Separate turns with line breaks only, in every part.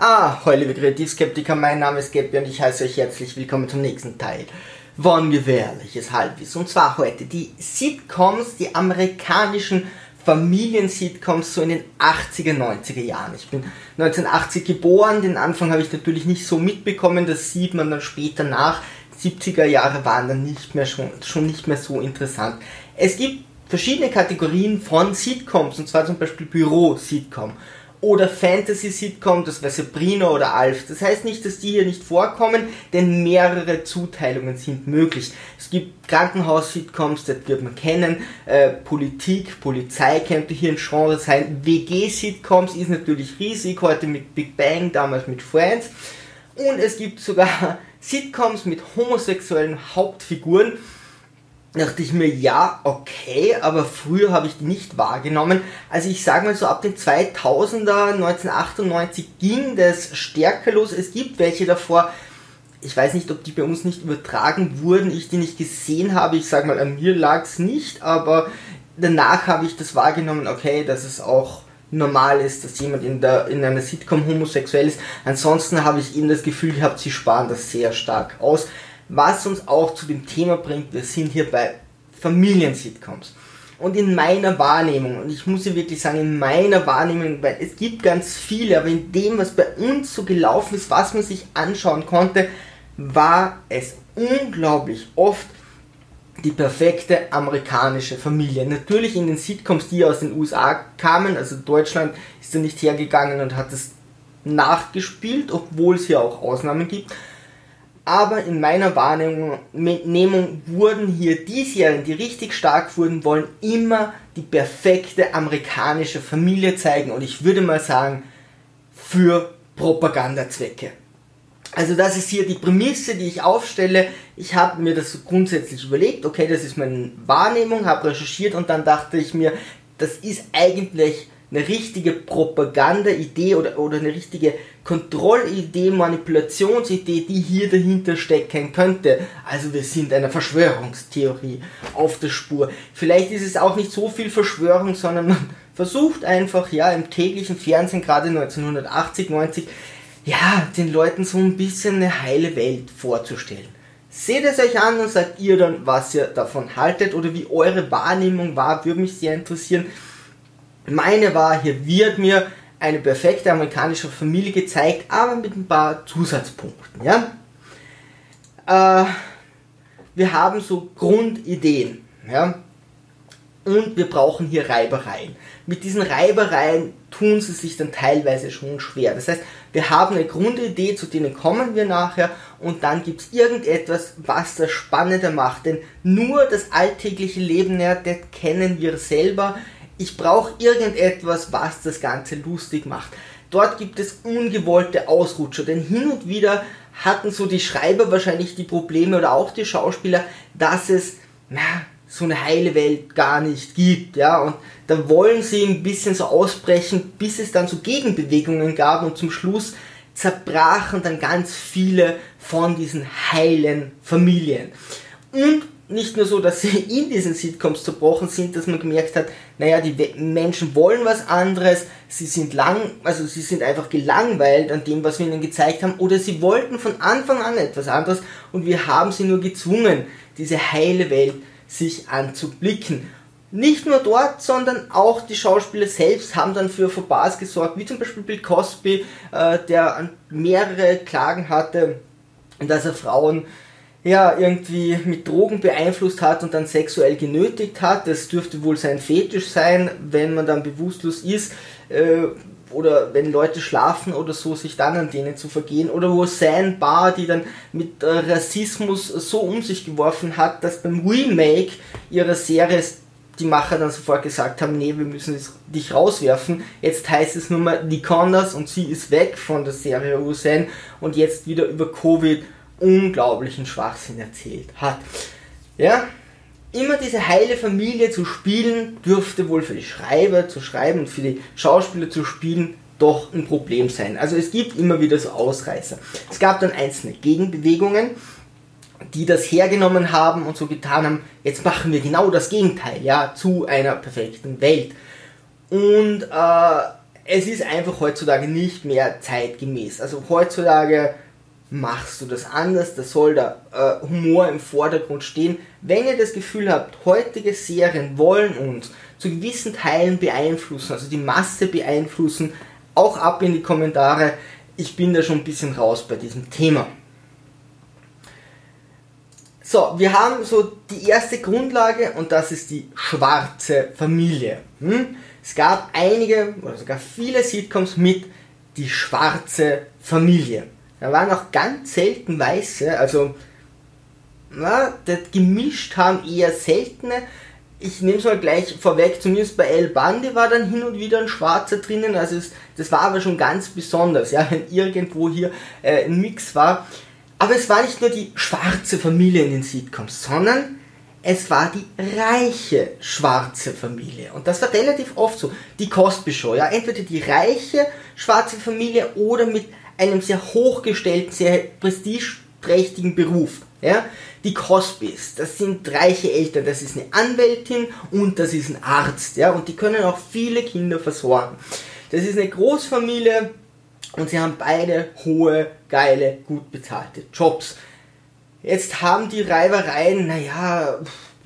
Ah, hallo liebe Kreativskeptiker, mein Name ist Gabby und ich heiße euch herzlich willkommen zum nächsten Teil von Gefährliches Halbwissen. Und zwar heute die Sitcoms, die amerikanischen Familien-Sitcoms so in den 80er, 90er Jahren. Ich bin 1980 geboren, den Anfang habe ich natürlich nicht so mitbekommen, das sieht man dann später nach. 70er Jahre waren dann nicht mehr schon, schon nicht mehr so interessant. Es gibt verschiedene Kategorien von Sitcoms, und zwar zum Beispiel Büro-Sitcom oder Fantasy-Sitcom, das wäre Sabrina oder Alf. Das heißt nicht, dass die hier nicht vorkommen, denn mehrere Zuteilungen sind möglich. Es gibt Krankenhaus-Sitcoms, das wird man kennen, äh, Politik, Polizei könnte hier ein Genre sein, WG-Sitcoms ist natürlich riesig, heute mit Big Bang, damals mit Friends. Und es gibt sogar Sitcoms mit homosexuellen Hauptfiguren dachte ich mir, ja, okay, aber früher habe ich die nicht wahrgenommen. Also ich sage mal so, ab den 2000er, 1998 ging das stärker los. Es gibt welche davor, ich weiß nicht, ob die bei uns nicht übertragen wurden, ich die nicht gesehen habe. Ich sage mal, an mir lag es nicht, aber danach habe ich das wahrgenommen, okay, dass es auch normal ist, dass jemand in, der, in einer Sitcom homosexuell ist. Ansonsten habe ich eben das Gefühl gehabt, sie sparen das sehr stark aus. Was uns auch zu dem Thema bringt, wir sind hier bei Familien-Sitcoms. Und in meiner Wahrnehmung, und ich muss hier wirklich sagen, in meiner Wahrnehmung, weil es gibt ganz viele, aber in dem, was bei uns so gelaufen ist, was man sich anschauen konnte, war es unglaublich oft die perfekte amerikanische Familie. Natürlich in den Sitcoms, die aus den USA kamen, also Deutschland ist da nicht hergegangen und hat es nachgespielt, obwohl es hier auch Ausnahmen gibt aber in meiner Wahrnehmung wurden hier die Serien, die richtig stark wurden, wollen immer die perfekte amerikanische Familie zeigen und ich würde mal sagen, für Propagandazwecke. Also das ist hier die Prämisse, die ich aufstelle. Ich habe mir das grundsätzlich überlegt, okay, das ist meine Wahrnehmung, habe recherchiert und dann dachte ich mir, das ist eigentlich eine richtige Propaganda-Idee oder, oder eine richtige Kontrollidee, Manipulationsidee, die hier dahinter stecken könnte. Also wir sind einer Verschwörungstheorie auf der Spur. Vielleicht ist es auch nicht so viel Verschwörung, sondern man versucht einfach, ja, im täglichen Fernsehen, gerade 1980, 90, ja, den Leuten so ein bisschen eine heile Welt vorzustellen. Seht es euch an und sagt ihr dann, was ihr davon haltet oder wie eure Wahrnehmung war, würde mich sehr interessieren. Meine war, hier wird mir eine perfekte amerikanische Familie gezeigt, aber mit ein paar Zusatzpunkten. Ja? Äh, wir haben so Grundideen. Ja? Und wir brauchen hier Reibereien. Mit diesen Reibereien tun sie sich dann teilweise schon schwer. Das heißt, wir haben eine Grundidee, zu denen kommen wir nachher und dann gibt es irgendetwas, was das spannender macht. Denn nur das alltägliche Leben, ja, das kennen wir selber ich brauche irgendetwas, was das Ganze lustig macht. Dort gibt es ungewollte Ausrutscher, denn hin und wieder hatten so die Schreiber wahrscheinlich die Probleme oder auch die Schauspieler, dass es na, so eine heile Welt gar nicht gibt, ja, und da wollen sie ein bisschen so ausbrechen, bis es dann so Gegenbewegungen gab und zum Schluss zerbrachen dann ganz viele von diesen heilen Familien. Und nicht nur so, dass sie in diesen Sitcoms zerbrochen sind, dass man gemerkt hat, naja, die Menschen wollen was anderes, sie sind lang, also sie sind einfach gelangweilt an dem, was wir ihnen gezeigt haben, oder sie wollten von Anfang an etwas anderes und wir haben sie nur gezwungen, diese heile Welt sich anzublicken. Nicht nur dort, sondern auch die Schauspieler selbst haben dann für Fauxpas gesorgt, wie zum Beispiel Bill Cosby, äh, der mehrere Klagen hatte, dass er Frauen ja, irgendwie mit Drogen beeinflusst hat und dann sexuell genötigt hat. Das dürfte wohl sein Fetisch sein, wenn man dann bewusstlos ist äh, oder wenn Leute schlafen oder so, sich dann an denen zu vergehen. Oder wo San Bar, die dann mit äh, Rassismus so um sich geworfen hat, dass beim Remake ihrer Serie die Macher dann sofort gesagt haben, nee, wir müssen dich rauswerfen. Jetzt heißt es nur mal, die kann das und sie ist weg von der Serie Hussein und jetzt wieder über Covid unglaublichen Schwachsinn erzählt hat. Ja, immer diese heile Familie zu spielen, dürfte wohl für die Schreiber zu schreiben und für die Schauspieler zu spielen doch ein Problem sein. Also es gibt immer wieder so Ausreißer. Es gab dann einzelne Gegenbewegungen, die das hergenommen haben und so getan haben, jetzt machen wir genau das Gegenteil, ja, zu einer perfekten Welt. Und äh, es ist einfach heutzutage nicht mehr zeitgemäß. Also heutzutage machst du das anders, da soll der äh, Humor im Vordergrund stehen. Wenn ihr das Gefühl habt, heutige Serien wollen uns zu gewissen Teilen beeinflussen, also die Masse beeinflussen, auch ab in die Kommentare. Ich bin da schon ein bisschen raus bei diesem Thema. So, wir haben so die erste Grundlage und das ist die schwarze Familie. Hm? Es gab einige oder sogar viele Sitcoms mit die schwarze Familie. Da waren auch ganz selten Weiße, also na, das gemischt haben eher seltene. Ich nehme es mal gleich vorweg, zumindest bei El Bandi war dann hin und wieder ein Schwarzer drinnen, also es, das war aber schon ganz besonders, ja, wenn irgendwo hier äh, ein Mix war. Aber es war nicht nur die schwarze Familie in den Sitcoms, sondern es war die reiche schwarze Familie. Und das war relativ oft so. Die Cosby Show, ja, entweder die reiche schwarze Familie oder mit einem sehr hochgestellten, sehr prestigeträchtigen Beruf. Ja? Die Cosbys, das sind reiche Eltern, das ist eine Anwältin und das ist ein Arzt. Ja? Und die können auch viele Kinder versorgen. Das ist eine Großfamilie und sie haben beide hohe, geile, gut bezahlte Jobs. Jetzt haben die Reibereien, naja,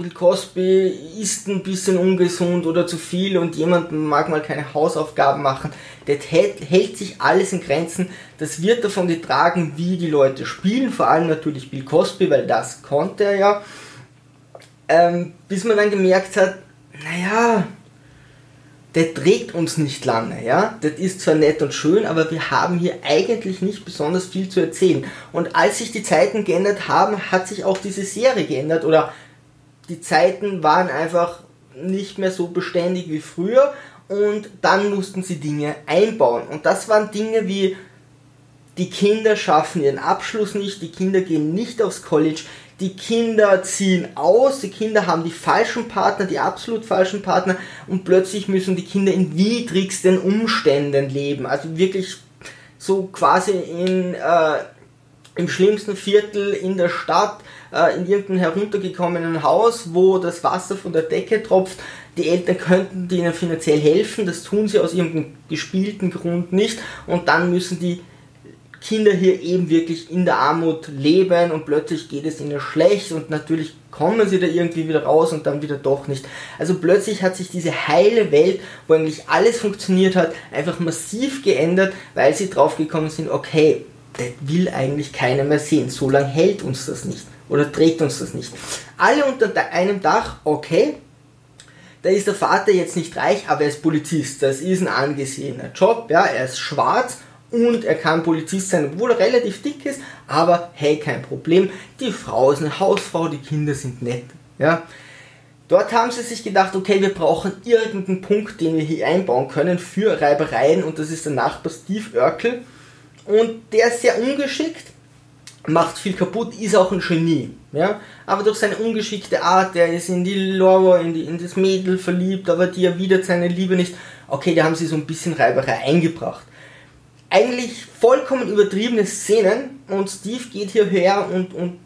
Bill Cosby isst ein bisschen ungesund oder zu viel und jemand mag mal keine Hausaufgaben machen. Das hält, hält sich alles in Grenzen. Das wird davon getragen, wie die Leute spielen, vor allem natürlich Bill Cosby, weil das konnte er ja. Ähm, bis man dann gemerkt hat, naja, der trägt uns nicht lange, ja. Das ist zwar nett und schön, aber wir haben hier eigentlich nicht besonders viel zu erzählen. Und als sich die Zeiten geändert haben, hat sich auch diese Serie geändert oder die Zeiten waren einfach nicht mehr so beständig wie früher und dann mussten sie Dinge einbauen. Und das waren Dinge wie die Kinder schaffen ihren Abschluss nicht, die Kinder gehen nicht aufs College, die Kinder ziehen aus, die Kinder haben die falschen Partner, die absolut falschen Partner und plötzlich müssen die Kinder in widrigsten Umständen leben. Also wirklich so quasi in, äh, im schlimmsten Viertel in der Stadt, äh, in irgendeinem heruntergekommenen Haus, wo das Wasser von der Decke tropft. Die Eltern könnten ihnen finanziell helfen, das tun sie aus irgendeinem gespielten Grund nicht und dann müssen die Kinder hier eben wirklich in der Armut leben und plötzlich geht es ihnen schlecht und natürlich kommen sie da irgendwie wieder raus und dann wieder doch nicht. Also plötzlich hat sich diese heile Welt, wo eigentlich alles funktioniert hat, einfach massiv geändert, weil sie draufgekommen sind, okay, das will eigentlich keiner mehr sehen, so lange hält uns das nicht oder trägt uns das nicht. Alle unter einem Dach, okay, da ist der Vater jetzt nicht reich, aber er ist Polizist, das ist ein angesehener Job, ja, er ist schwarz und er kann Polizist sein, obwohl er relativ dick ist, aber hey, kein Problem. Die Frau ist eine Hausfrau, die Kinder sind nett. Ja. Dort haben sie sich gedacht, okay, wir brauchen irgendeinen Punkt, den wir hier einbauen können für Reibereien und das ist der Nachbar Steve Urkel und der ist sehr ungeschickt, macht viel kaputt, ist auch ein Genie. Ja? Aber durch seine ungeschickte Art, der ist in die Laura, in, die, in das Mädel verliebt, aber die erwidert seine Liebe nicht. Okay, da haben sie so ein bisschen Reiberei eingebracht eigentlich vollkommen übertriebene Szenen und Steve geht hierher und, und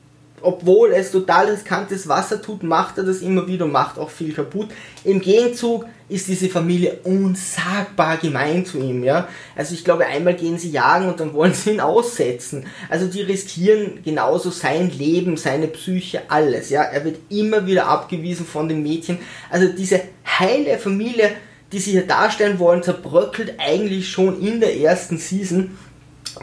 obwohl es total riskantes Wasser tut, macht er das immer wieder und macht auch viel kaputt. Im Gegenzug ist diese Familie unsagbar gemein zu ihm, ja. Also ich glaube, einmal gehen sie jagen und dann wollen sie ihn aussetzen. Also die riskieren genauso sein Leben, seine Psyche, alles, ja. Er wird immer wieder abgewiesen von den Mädchen. Also diese heile Familie die sie hier darstellen wollen, zerbröckelt eigentlich schon in der ersten Season,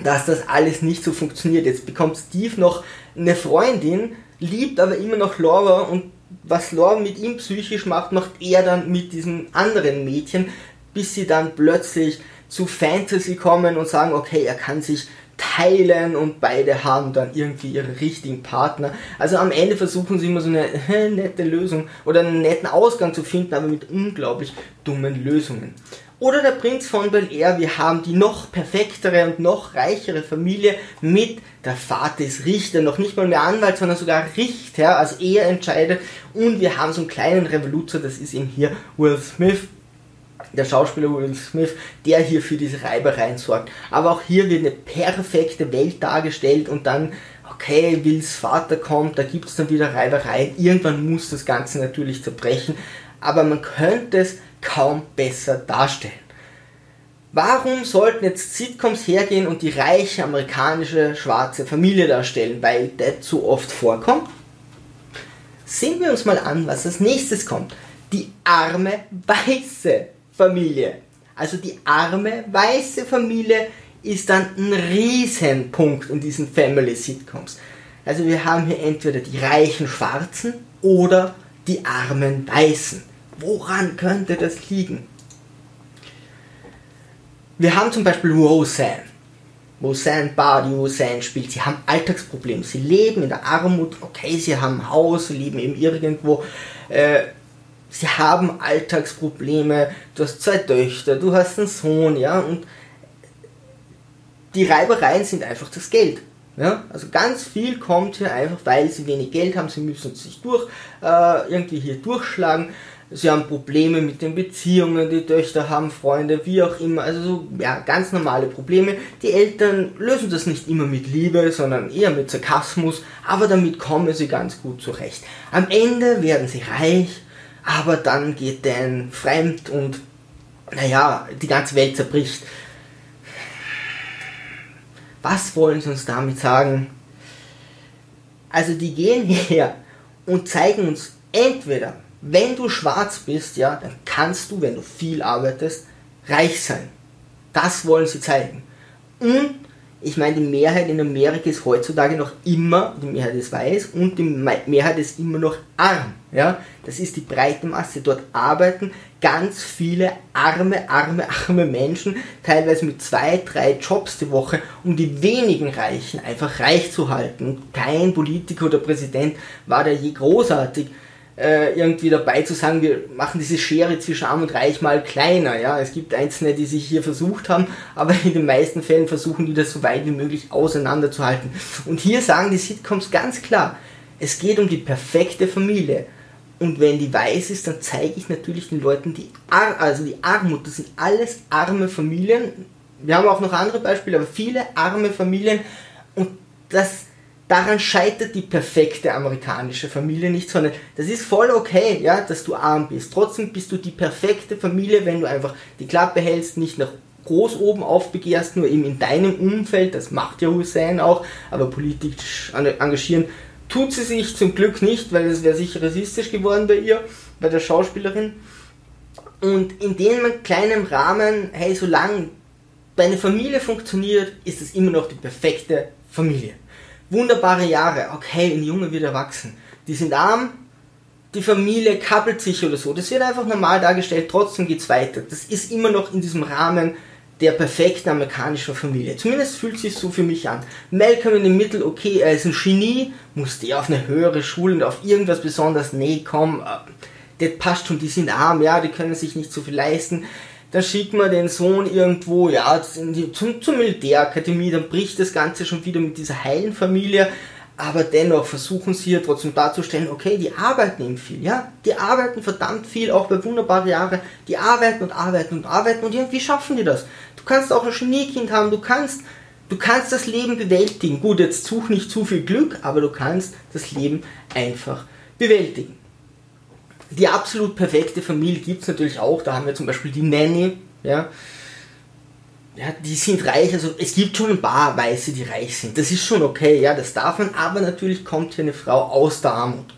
dass das alles nicht so funktioniert. Jetzt bekommt Steve noch eine Freundin, liebt aber immer noch Laura und was Laura mit ihm psychisch macht, macht er dann mit diesem anderen Mädchen, bis sie dann plötzlich zu Fantasy kommen und sagen, okay, er kann sich teilen und beide haben dann irgendwie ihre richtigen Partner. Also am Ende versuchen sie immer so eine nette Lösung oder einen netten Ausgang zu finden, aber mit unglaublich dummen Lösungen. Oder der Prinz von Bel Air, wir haben die noch perfektere und noch reichere Familie mit, der Vater ist Richter, noch nicht mal mehr Anwalt, sondern sogar Richter, also er entscheidet. Und wir haben so einen kleinen Revoluzer, das ist eben hier Will Smith, der Schauspieler Will Smith, der hier für diese Reibereien sorgt. Aber auch hier wird eine perfekte Welt dargestellt und dann, okay, Wills Vater kommt, da gibt es dann wieder Reibereien. Irgendwann muss das Ganze natürlich zerbrechen, aber man könnte es kaum besser darstellen. Warum sollten jetzt Sitcoms hergehen und die reiche amerikanische schwarze Familie darstellen, weil das so oft vorkommt? Sehen wir uns mal an, was als nächstes kommt. Die arme weiße Familie. Also die arme weiße Familie ist dann ein Riesenpunkt in diesen Family Sitcoms. Also wir haben hier entweder die reichen Schwarzen oder die armen Weißen. Woran könnte das liegen? Wir haben zum Beispiel Roseanne. Roseanne Bardi, Roseanne spielt, sie haben Alltagsprobleme. Sie leben in der Armut, okay, sie haben ein Haus, sie leben eben irgendwo. Äh, sie haben Alltagsprobleme, du hast zwei Töchter, du hast einen Sohn, ja, und die Reibereien sind einfach das Geld. Ja, also ganz viel kommt hier einfach, weil sie wenig Geld haben, sie müssen sich durch, äh, irgendwie hier durchschlagen. Sie haben Probleme mit den Beziehungen, die Töchter haben Freunde, wie auch immer. Also so, ja, ganz normale Probleme. Die Eltern lösen das nicht immer mit Liebe, sondern eher mit Sarkasmus, aber damit kommen sie ganz gut zurecht. Am Ende werden sie reich, aber dann geht Dan fremd und naja, die ganze Welt zerbricht. Was wollen sie uns damit sagen? Also die gehen her und zeigen uns entweder, wenn du schwarz bist, ja, dann kannst du, wenn du viel arbeitest, reich sein. Das wollen sie zeigen. Und ich meine, die Mehrheit in Amerika ist heutzutage noch immer, die Mehrheit ist weiß und die Mehrheit ist immer noch arm. Ja? Das ist die breite Masse. Dort arbeiten ganz viele arme, arme, arme Menschen, teilweise mit zwei, drei Jobs die Woche, um die wenigen Reichen einfach reich zu halten. Kein Politiker oder Präsident war da je großartig äh, irgendwie dabei zu sagen, wir machen diese Schere zwischen Arm und Reich mal kleiner. Ja? Es gibt Einzelne, die sich hier versucht haben, aber in den meisten Fällen versuchen die das so weit wie möglich auseinanderzuhalten. Und hier sagen die Sitcoms ganz klar, es geht um die perfekte Familie. Und wenn die weiß ist, dann zeige ich natürlich den Leuten die, Ar also die Armut. Das sind alles arme Familien. Wir haben auch noch andere Beispiele, aber viele arme Familien. Und das daran scheitert die perfekte amerikanische Familie nicht, sondern das ist voll okay, ja, dass du arm bist. Trotzdem bist du die perfekte Familie, wenn du einfach die Klappe hältst, nicht nach groß oben aufbegehrst, nur eben in deinem Umfeld, das macht ja Hussein auch, aber politisch engagieren tut sie sich zum Glück nicht, weil es wäre sicher rassistisch geworden bei ihr, bei der Schauspielerin. Und in dem kleinen Rahmen, hey, solange deine Familie funktioniert, ist es immer noch die perfekte Familie wunderbare Jahre. Okay, ein Junge wird erwachsen. Die sind arm, die Familie kappelt sich oder so. Das wird einfach normal dargestellt, trotzdem geht's weiter. Das ist immer noch in diesem Rahmen der perfekten amerikanischen Familie. Zumindest fühlt sich so für mich an. Malcolm in dem Mittel, okay, er ist ein Genie, muss der auf eine höhere Schule und auf irgendwas besonders, nee, komm, äh, das passt schon, die sind arm, ja, die können sich nicht so viel leisten dann schickt man den Sohn irgendwo, ja, zum, zur Militärakademie, dann bricht das Ganze schon wieder mit dieser heilen Familie. Aber dennoch versuchen sie ja trotzdem darzustellen, okay, die arbeiten eben viel, ja, die arbeiten verdammt viel, auch bei wunderbaren Jahre, die arbeiten und arbeiten und arbeiten und irgendwie schaffen die das. Du kannst auch ein Geniekind haben, du kannst, du kannst das Leben bewältigen. Gut, jetzt such nicht zu viel Glück, aber du kannst das Leben einfach bewältigen die absolut perfekte Familie gibt es natürlich auch. Da haben wir zum Beispiel die Nanny, ja. Ja, die sind reich, also es gibt schon ein paar Weiße, die reich sind. Das ist schon okay, ja, das darf man, aber natürlich kommt hier eine Frau aus der Armut.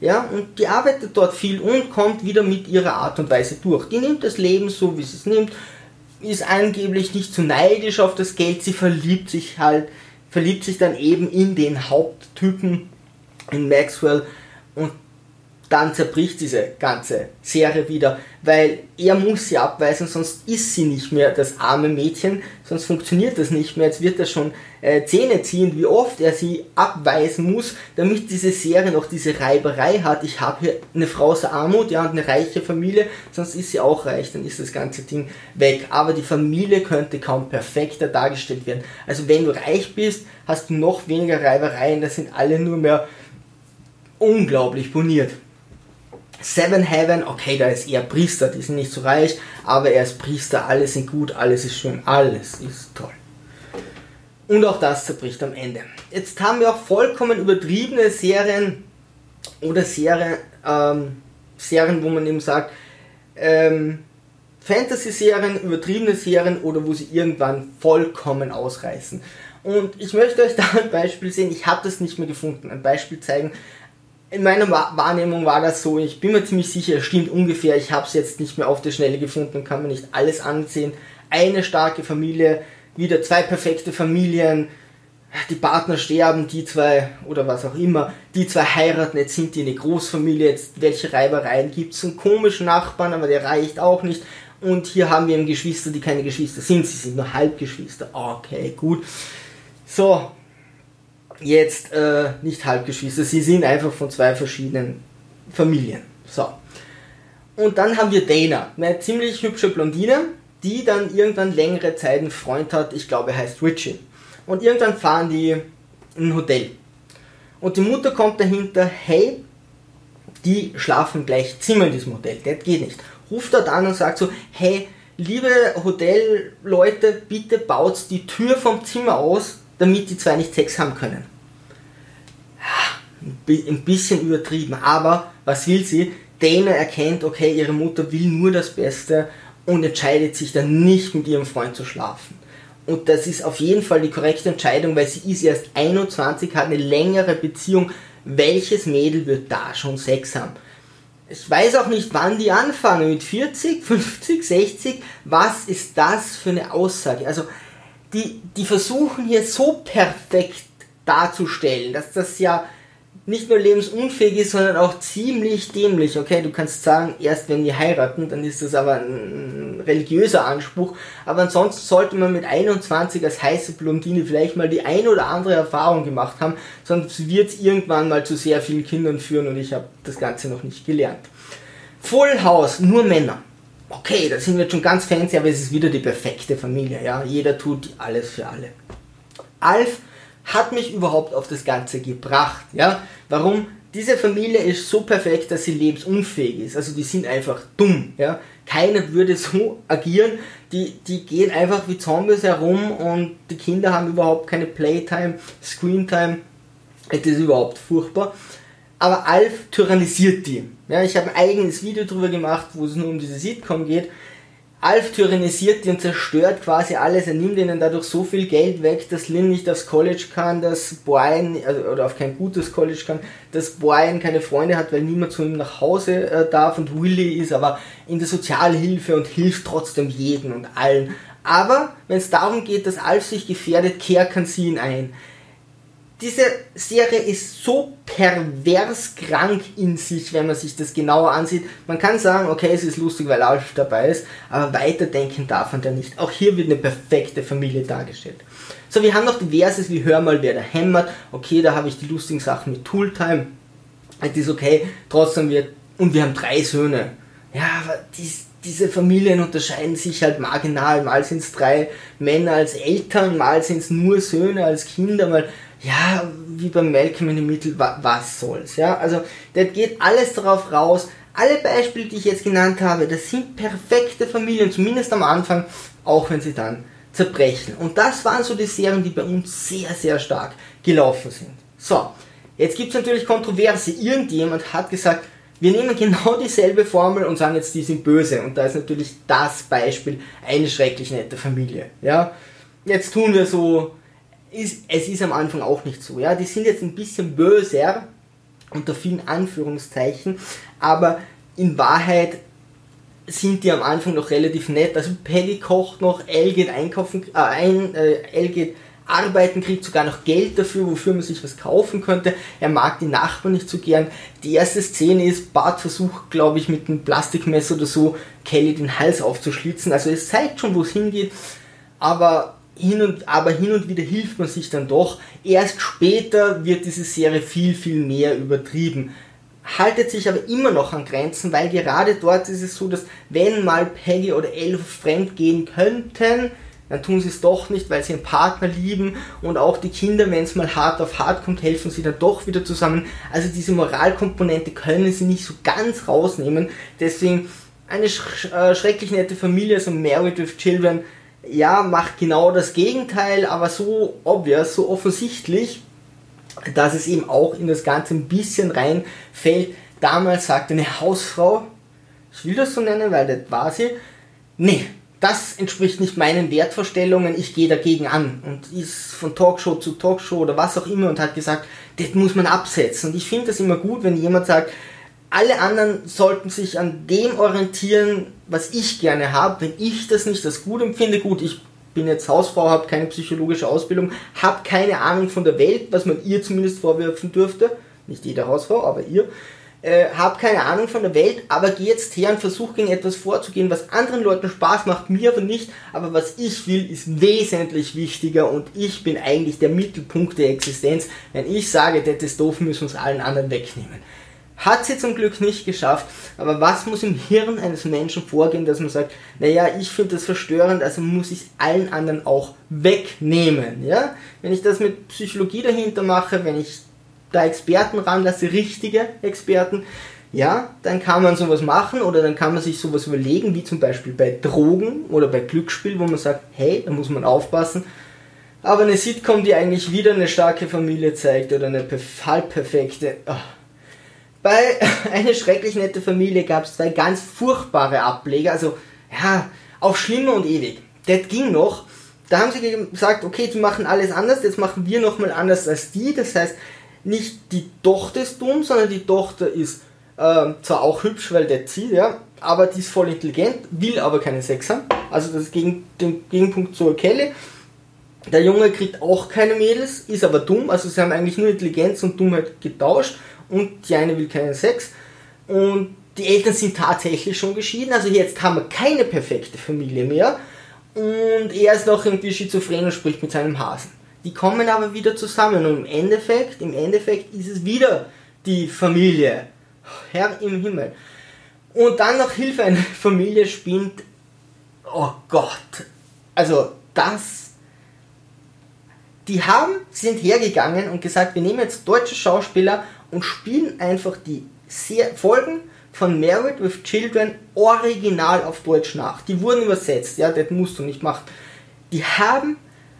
Ja, und die arbeitet dort viel und kommt wieder mit ihrer Art und Weise durch. Die nimmt das Leben so, wie sie es nimmt, ist angeblich nicht zu neidisch auf das Geld, sie verliebt sich halt, verliebt sich dann eben in den Haupttypen, in Maxwell und dann zerbricht diese ganze Serie wieder, weil er muss sie abweisen, sonst ist sie nicht mehr das arme Mädchen, sonst funktioniert das nicht mehr. Jetzt wird er schon äh, Zähne ziehen, wie oft er sie abweisen muss, damit diese Serie noch diese Reiberei hat. Ich habe hier eine Frau aus Armut, ja, und eine reiche Familie, sonst ist sie auch reich, dann ist das ganze Ding weg. Aber die Familie könnte kaum perfekter dargestellt werden. Also wenn du reich bist, hast du noch weniger Reibereien, das sind alle nur mehr unglaublich boniert. Seven Heaven, okay, da ist eher Priester, die sind nicht so reich, aber er ist Priester, alles sind gut, alles ist schön, alles ist toll. Und auch das zerbricht am Ende. Jetzt haben wir auch vollkommen übertriebene Serien oder Serien, ähm, Serien, wo man eben sagt, ähm, Fantasy-Serien, übertriebene Serien oder wo sie irgendwann vollkommen ausreißen. Und ich möchte euch da ein Beispiel sehen, ich habe das nicht mehr gefunden, ein Beispiel zeigen. In meiner Wahrnehmung war das so, ich bin mir ziemlich sicher, es stimmt ungefähr, ich habe es jetzt nicht mehr auf der Schnelle gefunden und kann mir nicht alles ansehen. Eine starke Familie, wieder zwei perfekte Familien, die Partner sterben, die zwei oder was auch immer, die zwei heiraten, jetzt sind die eine Großfamilie, jetzt welche Reibereien gibt es, einen komischen Nachbarn, aber der reicht auch nicht. Und hier haben wir eben Geschwister, die keine Geschwister sind, sie sind nur Halbgeschwister. Okay, gut. So, jetzt äh, nicht Halbgeschwister, sie sind einfach von zwei verschiedenen Familien. So. Und dann haben wir Dana, eine ziemlich hübsche Blondine, die dann irgendwann längere Zeit einen Freund hat, ich glaube er heißt Richie. Und irgendwann fahren die in ein Hotel. Und die Mutter kommt dahinter, hey, die schlafen gleich Zimmer in diesem Hotel, das geht nicht. Ruft dort an und sagt so, hey, liebe Hotelleute, bitte baut die Tür vom Zimmer aus, damit die zwei nicht Sex haben können. Ein bisschen übertrieben, aber was will sie? Dana erkennt, okay, ihre Mutter will nur das Beste und entscheidet sich dann nicht mit ihrem Freund zu schlafen. Und das ist auf jeden Fall die korrekte Entscheidung, weil sie ist erst 21, hat eine längere Beziehung. Welches Mädel wird da schon Sex haben? Ich weiß auch nicht, wann die anfangen. Mit 40, 50, 60? Was ist das für eine Aussage? Also, die, die versuchen hier so perfekt darzustellen, dass das ja nicht nur lebensunfähig ist, sondern auch ziemlich dämlich. Okay, du kannst sagen, erst wenn die heiraten, dann ist das aber ein religiöser Anspruch. Aber ansonsten sollte man mit 21 als heiße Blondine vielleicht mal die ein oder andere Erfahrung gemacht haben, sonst wird es irgendwann mal zu sehr vielen Kindern führen und ich habe das Ganze noch nicht gelernt. Full House, nur Männer. Okay, da sind wir jetzt schon ganz fancy, aber es ist wieder die perfekte Familie. Ja, jeder tut alles für alle. Alf hat mich überhaupt auf das Ganze gebracht. Ja? Warum? Diese Familie ist so perfekt, dass sie lebensunfähig ist. Also die sind einfach dumm. Ja? Keiner würde so agieren. Die, die gehen einfach wie Zombies herum und die Kinder haben überhaupt keine Playtime, Screentime. Das ist überhaupt furchtbar. Aber Alf tyrannisiert die. Ja, ich habe ein eigenes Video darüber gemacht, wo es nur um diese Sitcom geht. Alf tyrannisiert und zerstört quasi alles. Er nimmt ihnen dadurch so viel Geld weg, dass Lynn nicht aufs College kann, dass Brian, also, oder auf kein gutes College kann, dass Brian keine Freunde hat, weil niemand zu ihm nach Hause äh, darf und Willy ist aber in der Sozialhilfe und hilft trotzdem jeden und allen. Aber wenn es darum geht, dass Alf sich gefährdet, kehren sie ihn ein diese Serie ist so pervers krank in sich, wenn man sich das genauer ansieht. Man kann sagen, okay, es ist lustig, weil Alf dabei ist, aber weiterdenken darf man da nicht. Auch hier wird eine perfekte Familie dargestellt. So, wir haben noch diverses wie Hör mal, wer da hämmert. Okay, da habe ich die lustigen Sachen mit Tooltime. Das ist okay. Trotzdem wird, und wir haben drei Söhne. Ja, aber dies, diese Familien unterscheiden sich halt marginal. Mal sind es drei Männer als Eltern, mal sind es nur Söhne als Kinder, mal ja, wie beim Malcolm in the Middle, was soll's, ja, also, das geht alles darauf raus, alle Beispiele, die ich jetzt genannt habe, das sind perfekte Familien, zumindest am Anfang, auch wenn sie dann zerbrechen. Und das waren so die Serien, die bei uns sehr, sehr stark gelaufen sind. So, jetzt gibt es natürlich Kontroverse. Irgendjemand hat gesagt, wir nehmen genau dieselbe Formel und sagen jetzt, die sind böse. Und da ist natürlich das Beispiel eine schrecklich nette Familie. Ja, jetzt tun wir so, ist, es ist am Anfang auch nicht so. Ja, die sind jetzt ein bisschen böser, unter vielen Anführungszeichen, aber in Wahrheit sind die am Anfang noch relativ nett. Also Peggy kocht noch, Elle geht einkaufen, äh, ein, äh, Elle geht arbeiten, kriegt sogar noch Geld dafür, wofür man sich was kaufen könnte. Er mag die Nachbarn nicht so gern. Die erste Szene ist, Bart versucht, glaube ich, mit einem Plastikmesser oder so Kelly den Hals aufzuschlitzen. Also es zeigt schon, wo es hingeht. Aber hin und, aber hin und wieder hilft man sich dann doch. Erst später wird diese Serie viel, viel mehr übertrieben. Haltet sich aber immer noch an Grenzen, weil gerade dort ist es so, dass wenn mal Peggy oder Elf fremd gehen könnten, dann tun sie es doch nicht, weil sie ihren Partner lieben und auch die Kinder, wenn es mal hart auf hart kommt, helfen sie dann doch wieder zusammen. Also diese Moralkomponente können sie nicht so ganz rausnehmen. Deswegen eine sch äh, schrecklich nette Familie, so Married with Children, ja, macht genau das Gegenteil, aber so obvious, so offensichtlich, dass es eben auch in das Ganze ein bisschen reinfällt. Damals sagte eine Hausfrau, ich will das so nennen, weil das war sie, nee, das entspricht nicht meinen Wertvorstellungen, ich gehe dagegen an und ist von Talkshow zu Talkshow oder was auch immer und hat gesagt, das muss man absetzen. Und ich finde das immer gut, wenn jemand sagt, alle anderen sollten sich an dem orientieren, was ich gerne habe. Wenn ich das nicht als gut empfinde, gut, ich bin jetzt Hausfrau, habe keine psychologische Ausbildung, habe keine Ahnung von der Welt, was man ihr zumindest vorwerfen dürfte. Nicht jede Hausfrau, aber ihr äh, habe keine Ahnung von der Welt, aber gehe jetzt her und versuche gegen etwas vorzugehen, was anderen Leuten Spaß macht, mir aber nicht, aber was ich will, ist wesentlich wichtiger und ich bin eigentlich der Mittelpunkt der Existenz, wenn ich sage, das ist doof, müssen uns allen anderen wegnehmen. Hat sie zum Glück nicht geschafft, aber was muss im Hirn eines Menschen vorgehen, dass man sagt, naja, ich finde das verstörend, also muss ich es allen anderen auch wegnehmen, ja? Wenn ich das mit Psychologie dahinter mache, wenn ich da Experten ranlasse, richtige Experten, ja, dann kann man sowas machen oder dann kann man sich sowas überlegen, wie zum Beispiel bei Drogen oder bei Glücksspiel, wo man sagt, hey, da muss man aufpassen. Aber eine Sitcom, die eigentlich wieder eine starke Familie zeigt oder eine halb perfekte. Oh. Bei Eine schrecklich nette Familie gab es zwei ganz furchtbare Ableger, also ja, auf Schlimmer und ewig. Das ging noch. Da haben sie gesagt, okay, die machen alles anders, jetzt machen wir nochmal anders als die. Das heißt, nicht die Tochter ist dumm, sondern die Tochter ist äh, zwar auch hübsch, weil der zieht, ja, aber die ist voll intelligent, will aber keinen Sex haben. Also das ist gegen, den Gegenpunkt zur Kelly. Der Junge kriegt auch keine Mädels, ist aber dumm, also sie haben eigentlich nur Intelligenz und Dummheit getauscht und die eine will keinen Sex. Und die Eltern sind tatsächlich schon geschieden, also jetzt haben wir keine perfekte Familie mehr. Und er ist noch irgendwie schizophren und spricht mit seinem Hasen. Die kommen aber wieder zusammen und im Endeffekt, im Endeffekt ist es wieder die Familie. Herr im Himmel. Und dann noch Hilfe, eine Familie spinnt. Oh Gott. Also das. Die haben, sind hergegangen und gesagt, wir nehmen jetzt deutsche Schauspieler und spielen einfach die Folgen von Married with Children original auf Deutsch nach. Die wurden übersetzt, ja, das musst du nicht machen. Die haben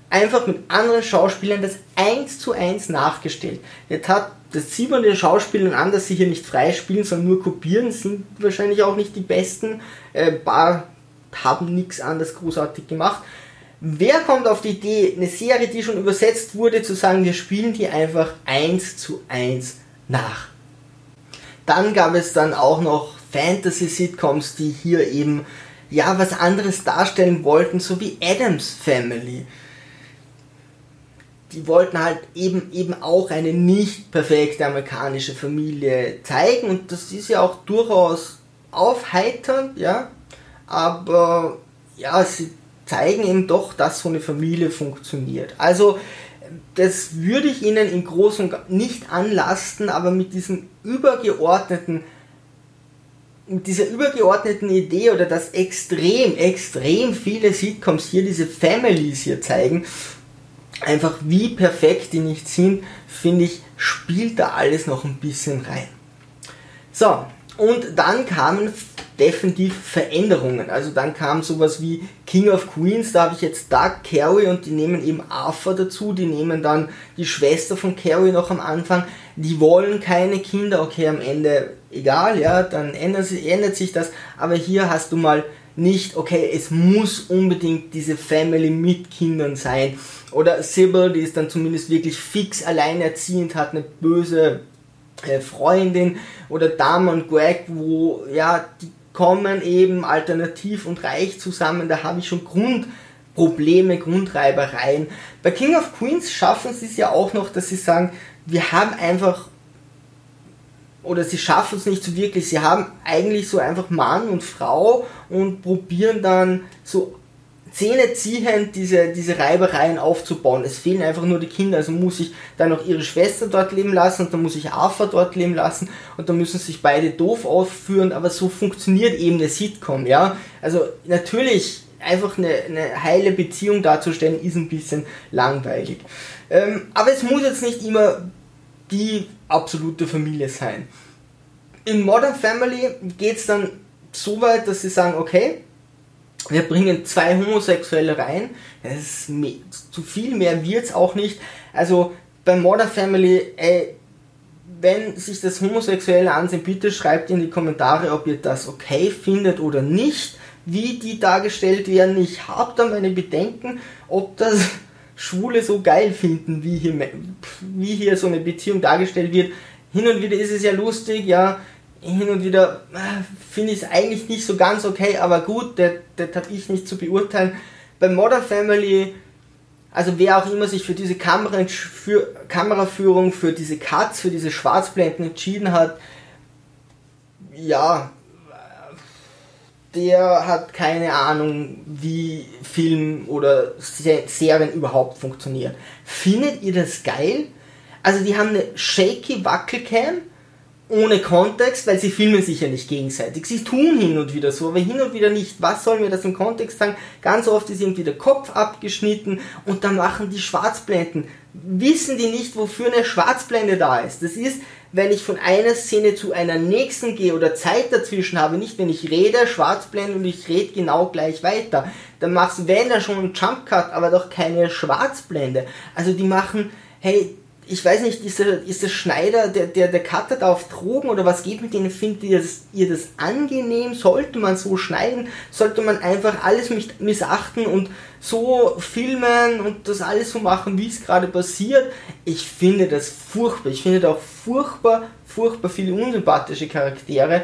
einfach mit anderen Schauspielern das eins zu eins nachgestellt. Jetzt hat, das sieht man den Schauspielern an, dass sie hier nicht frei spielen, sondern nur kopieren, sind wahrscheinlich auch nicht die besten. Äh, paar haben nichts anderes großartig gemacht. Wer kommt auf die Idee, eine Serie, die schon übersetzt wurde, zu sagen, wir spielen die einfach eins zu eins nach? Dann gab es dann auch noch Fantasy-Sitcoms, die hier eben ja was anderes darstellen wollten, so wie Adams Family die wollten halt eben, eben auch eine nicht perfekte amerikanische Familie zeigen und das ist ja auch durchaus aufheiternd, ja, aber ja, sie zeigen eben doch, dass so eine Familie funktioniert. Also das würde ich Ihnen im Großen nicht anlasten, aber mit diesem übergeordneten mit dieser übergeordneten Idee oder dass extrem, extrem viele Sitcoms hier diese Families hier zeigen, einfach wie perfekt die nicht sind, finde ich, spielt da alles noch ein bisschen rein. So, und dann kamen definitiv Veränderungen. Also dann kam sowas wie King of Queens, da habe ich jetzt Doug Carey und die nehmen eben Arthur dazu, die nehmen dann die Schwester von Carey noch am Anfang, die wollen keine Kinder, okay, am Ende egal, ja, dann ändert, ändert sich das, aber hier hast du mal nicht, okay, es muss unbedingt diese Family mit Kindern sein. Oder Sybil, die ist dann zumindest wirklich fix alleinerziehend, hat eine böse äh, Freundin. Oder Dame und Greg, wo, ja, die kommen eben alternativ und reich zusammen. Da habe ich schon Grundprobleme, Grundreibereien. Bei King of Queens schaffen sie es ja auch noch, dass sie sagen, wir haben einfach oder sie schaffen es nicht so wirklich. Sie haben eigentlich so einfach Mann und Frau und probieren dann so zähneziehend diese, diese Reibereien aufzubauen. Es fehlen einfach nur die Kinder. Also muss ich dann noch ihre Schwester dort leben lassen und dann muss ich Arthur dort leben lassen und dann müssen sich beide doof aufführen. Aber so funktioniert eben eine Sitcom, ja. Also natürlich einfach eine, eine heile Beziehung darzustellen, ist ein bisschen langweilig. Ähm, aber es muss jetzt nicht immer die absolute Familie sein. In Modern Family geht es dann so weit, dass sie sagen, okay, wir bringen zwei Homosexuelle rein. Das ist zu viel mehr wird es auch nicht. Also bei Modern Family, ey, wenn sich das Homosexuelle ansehen, bitte schreibt in die Kommentare, ob ihr das okay findet oder nicht. wie die dargestellt werden. Ich habe da meine Bedenken, ob das Schwule so geil finden, wie hier, wie hier so eine Beziehung dargestellt wird. Hin und wieder ist es ja lustig, ja, hin und wieder äh, finde ich es eigentlich nicht so ganz okay, aber gut, das, habe ich nicht zu beurteilen. Bei Modern Family, also wer auch immer sich für diese Kamera, für Kameraführung, für diese Cuts, für diese Schwarzblenden entschieden hat, ja, der hat keine Ahnung, wie Film oder Serien überhaupt funktionieren. Findet ihr das geil? Also die haben eine shaky Wackelcam ohne Kontext, weil sie filmen sich ja nicht gegenseitig. Sie tun hin und wieder so, aber hin und wieder nicht. Was sollen wir das im Kontext sagen? Ganz oft ist irgendwie der Kopf abgeschnitten und dann machen die Schwarzblenden. Wissen die nicht, wofür eine Schwarzblende da ist? Das ist, wenn ich von einer Szene zu einer nächsten gehe oder Zeit dazwischen habe, nicht wenn ich rede, Schwarzblende und ich rede genau gleich weiter. Dann machst du, wenn dann schon einen Jumpcut, aber doch keine Schwarzblende. Also die machen, hey, ich weiß nicht, ist der, ist der Schneider, der, der, der Cutter auf Drogen oder was geht mit denen? Findet ihr das, ihr das angenehm? Sollte man so schneiden? Sollte man einfach alles missachten und so filmen und das alles so machen, wie es gerade passiert? Ich finde das furchtbar. Ich finde da auch furchtbar, furchtbar viele unsympathische Charaktere.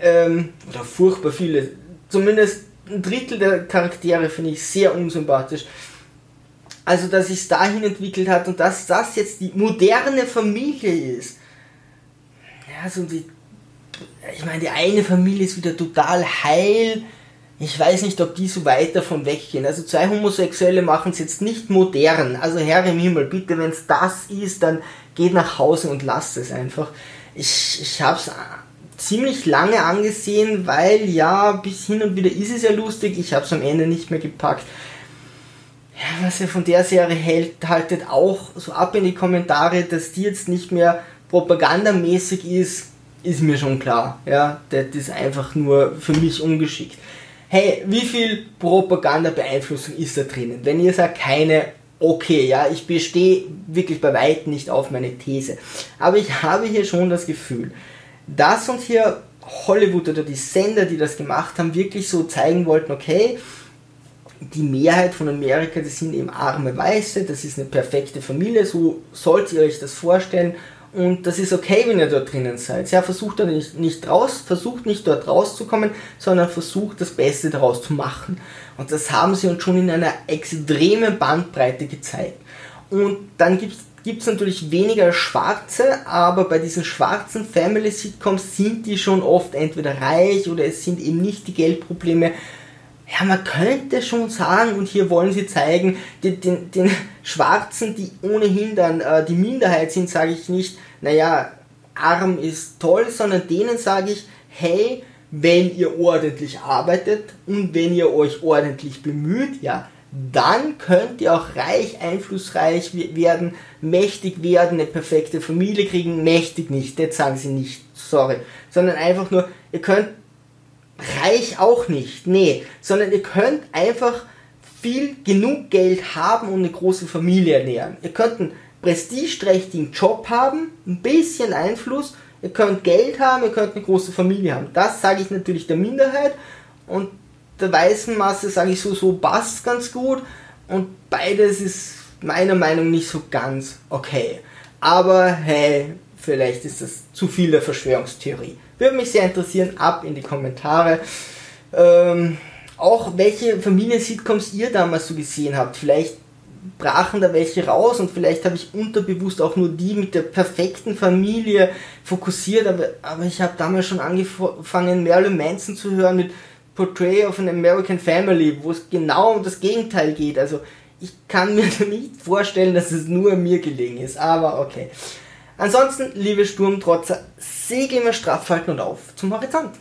Ähm, oder furchtbar viele. Zumindest ein Drittel der Charaktere finde ich sehr unsympathisch. Also, dass sich dahin entwickelt hat und dass das jetzt die moderne Familie ist. Ja, so die. Ich meine, die eine Familie ist wieder total heil. Ich weiß nicht, ob die so weit davon weggehen. Also zwei Homosexuelle machen es jetzt nicht modern. Also Herr im Himmel, bitte, wenn es das ist, dann geht nach Hause und lasst es einfach. Ich, ich habe es ziemlich lange angesehen, weil ja, bis hin und wieder ist es ja lustig. Ich habe es am Ende nicht mehr gepackt ja, was ihr von der Serie hält, haltet auch so ab in die Kommentare, dass die jetzt nicht mehr propagandamäßig ist, ist mir schon klar. Ja, das ist einfach nur für mich ungeschickt. Hey, wie viel Propaganda-Beeinflussung ist da drinnen? Wenn ihr sagt, keine, okay, ja, ich bestehe wirklich bei weitem nicht auf meine These. Aber ich habe hier schon das Gefühl, dass uns hier Hollywood oder die Sender, die das gemacht haben, wirklich so zeigen wollten, okay, die Mehrheit von Amerika, das sind eben arme Weiße, das ist eine perfekte Familie, so sollt ihr euch das vorstellen und das ist okay, wenn ihr dort drinnen seid. Ja, versucht da nicht, nicht raus, versucht nicht dort rauszukommen, sondern versucht das Beste daraus zu machen. Und das haben sie uns schon in einer extremen Bandbreite gezeigt. Und dann gibt es natürlich weniger Schwarze, aber bei diesen schwarzen Family Sitcoms sind die schon oft entweder reich oder es sind eben nicht die Geldprobleme, ja, man könnte schon sagen, und hier wollen sie zeigen, den, den, den Schwarzen, die ohnehin dann äh, die Minderheit sind, sage ich nicht, naja, arm ist toll, sondern denen sage ich, hey, wenn ihr ordentlich arbeitet und wenn ihr euch ordentlich bemüht, ja, dann könnt ihr auch reich, einflussreich werden, mächtig werden, eine perfekte Familie kriegen, mächtig nicht, das sagen sie nicht, sorry, sondern einfach nur, ihr könnt reich auch nicht, nee, sondern ihr könnt einfach viel genug Geld haben und eine große Familie ernähren. Ihr könnt einen prestigeträchtigen Job haben, ein bisschen Einfluss, ihr könnt Geld haben, ihr könnt eine große Familie haben. Das sage ich natürlich der Minderheit und der weißen Masse sage ich so, so passt ganz gut und beides ist meiner Meinung nach nicht so ganz okay. Aber hey, vielleicht ist das zu viel der Verschwörungstheorie. Würde mich sehr interessieren, ab in die Kommentare. Ähm, auch welche Familien-Sitcoms ihr damals so gesehen habt. Vielleicht brachen da welche raus und vielleicht habe ich unterbewusst auch nur die mit der perfekten Familie fokussiert, aber, aber ich habe damals schon angefangen, Marilyn Manson zu hören mit Portray of an American Family, wo es genau um das Gegenteil geht. Also ich kann mir nicht vorstellen, dass es nur mir gelegen ist, aber okay. Ansonsten, liebe Sturmtrotzer, segeln wir straff halten und auf zum Horizont.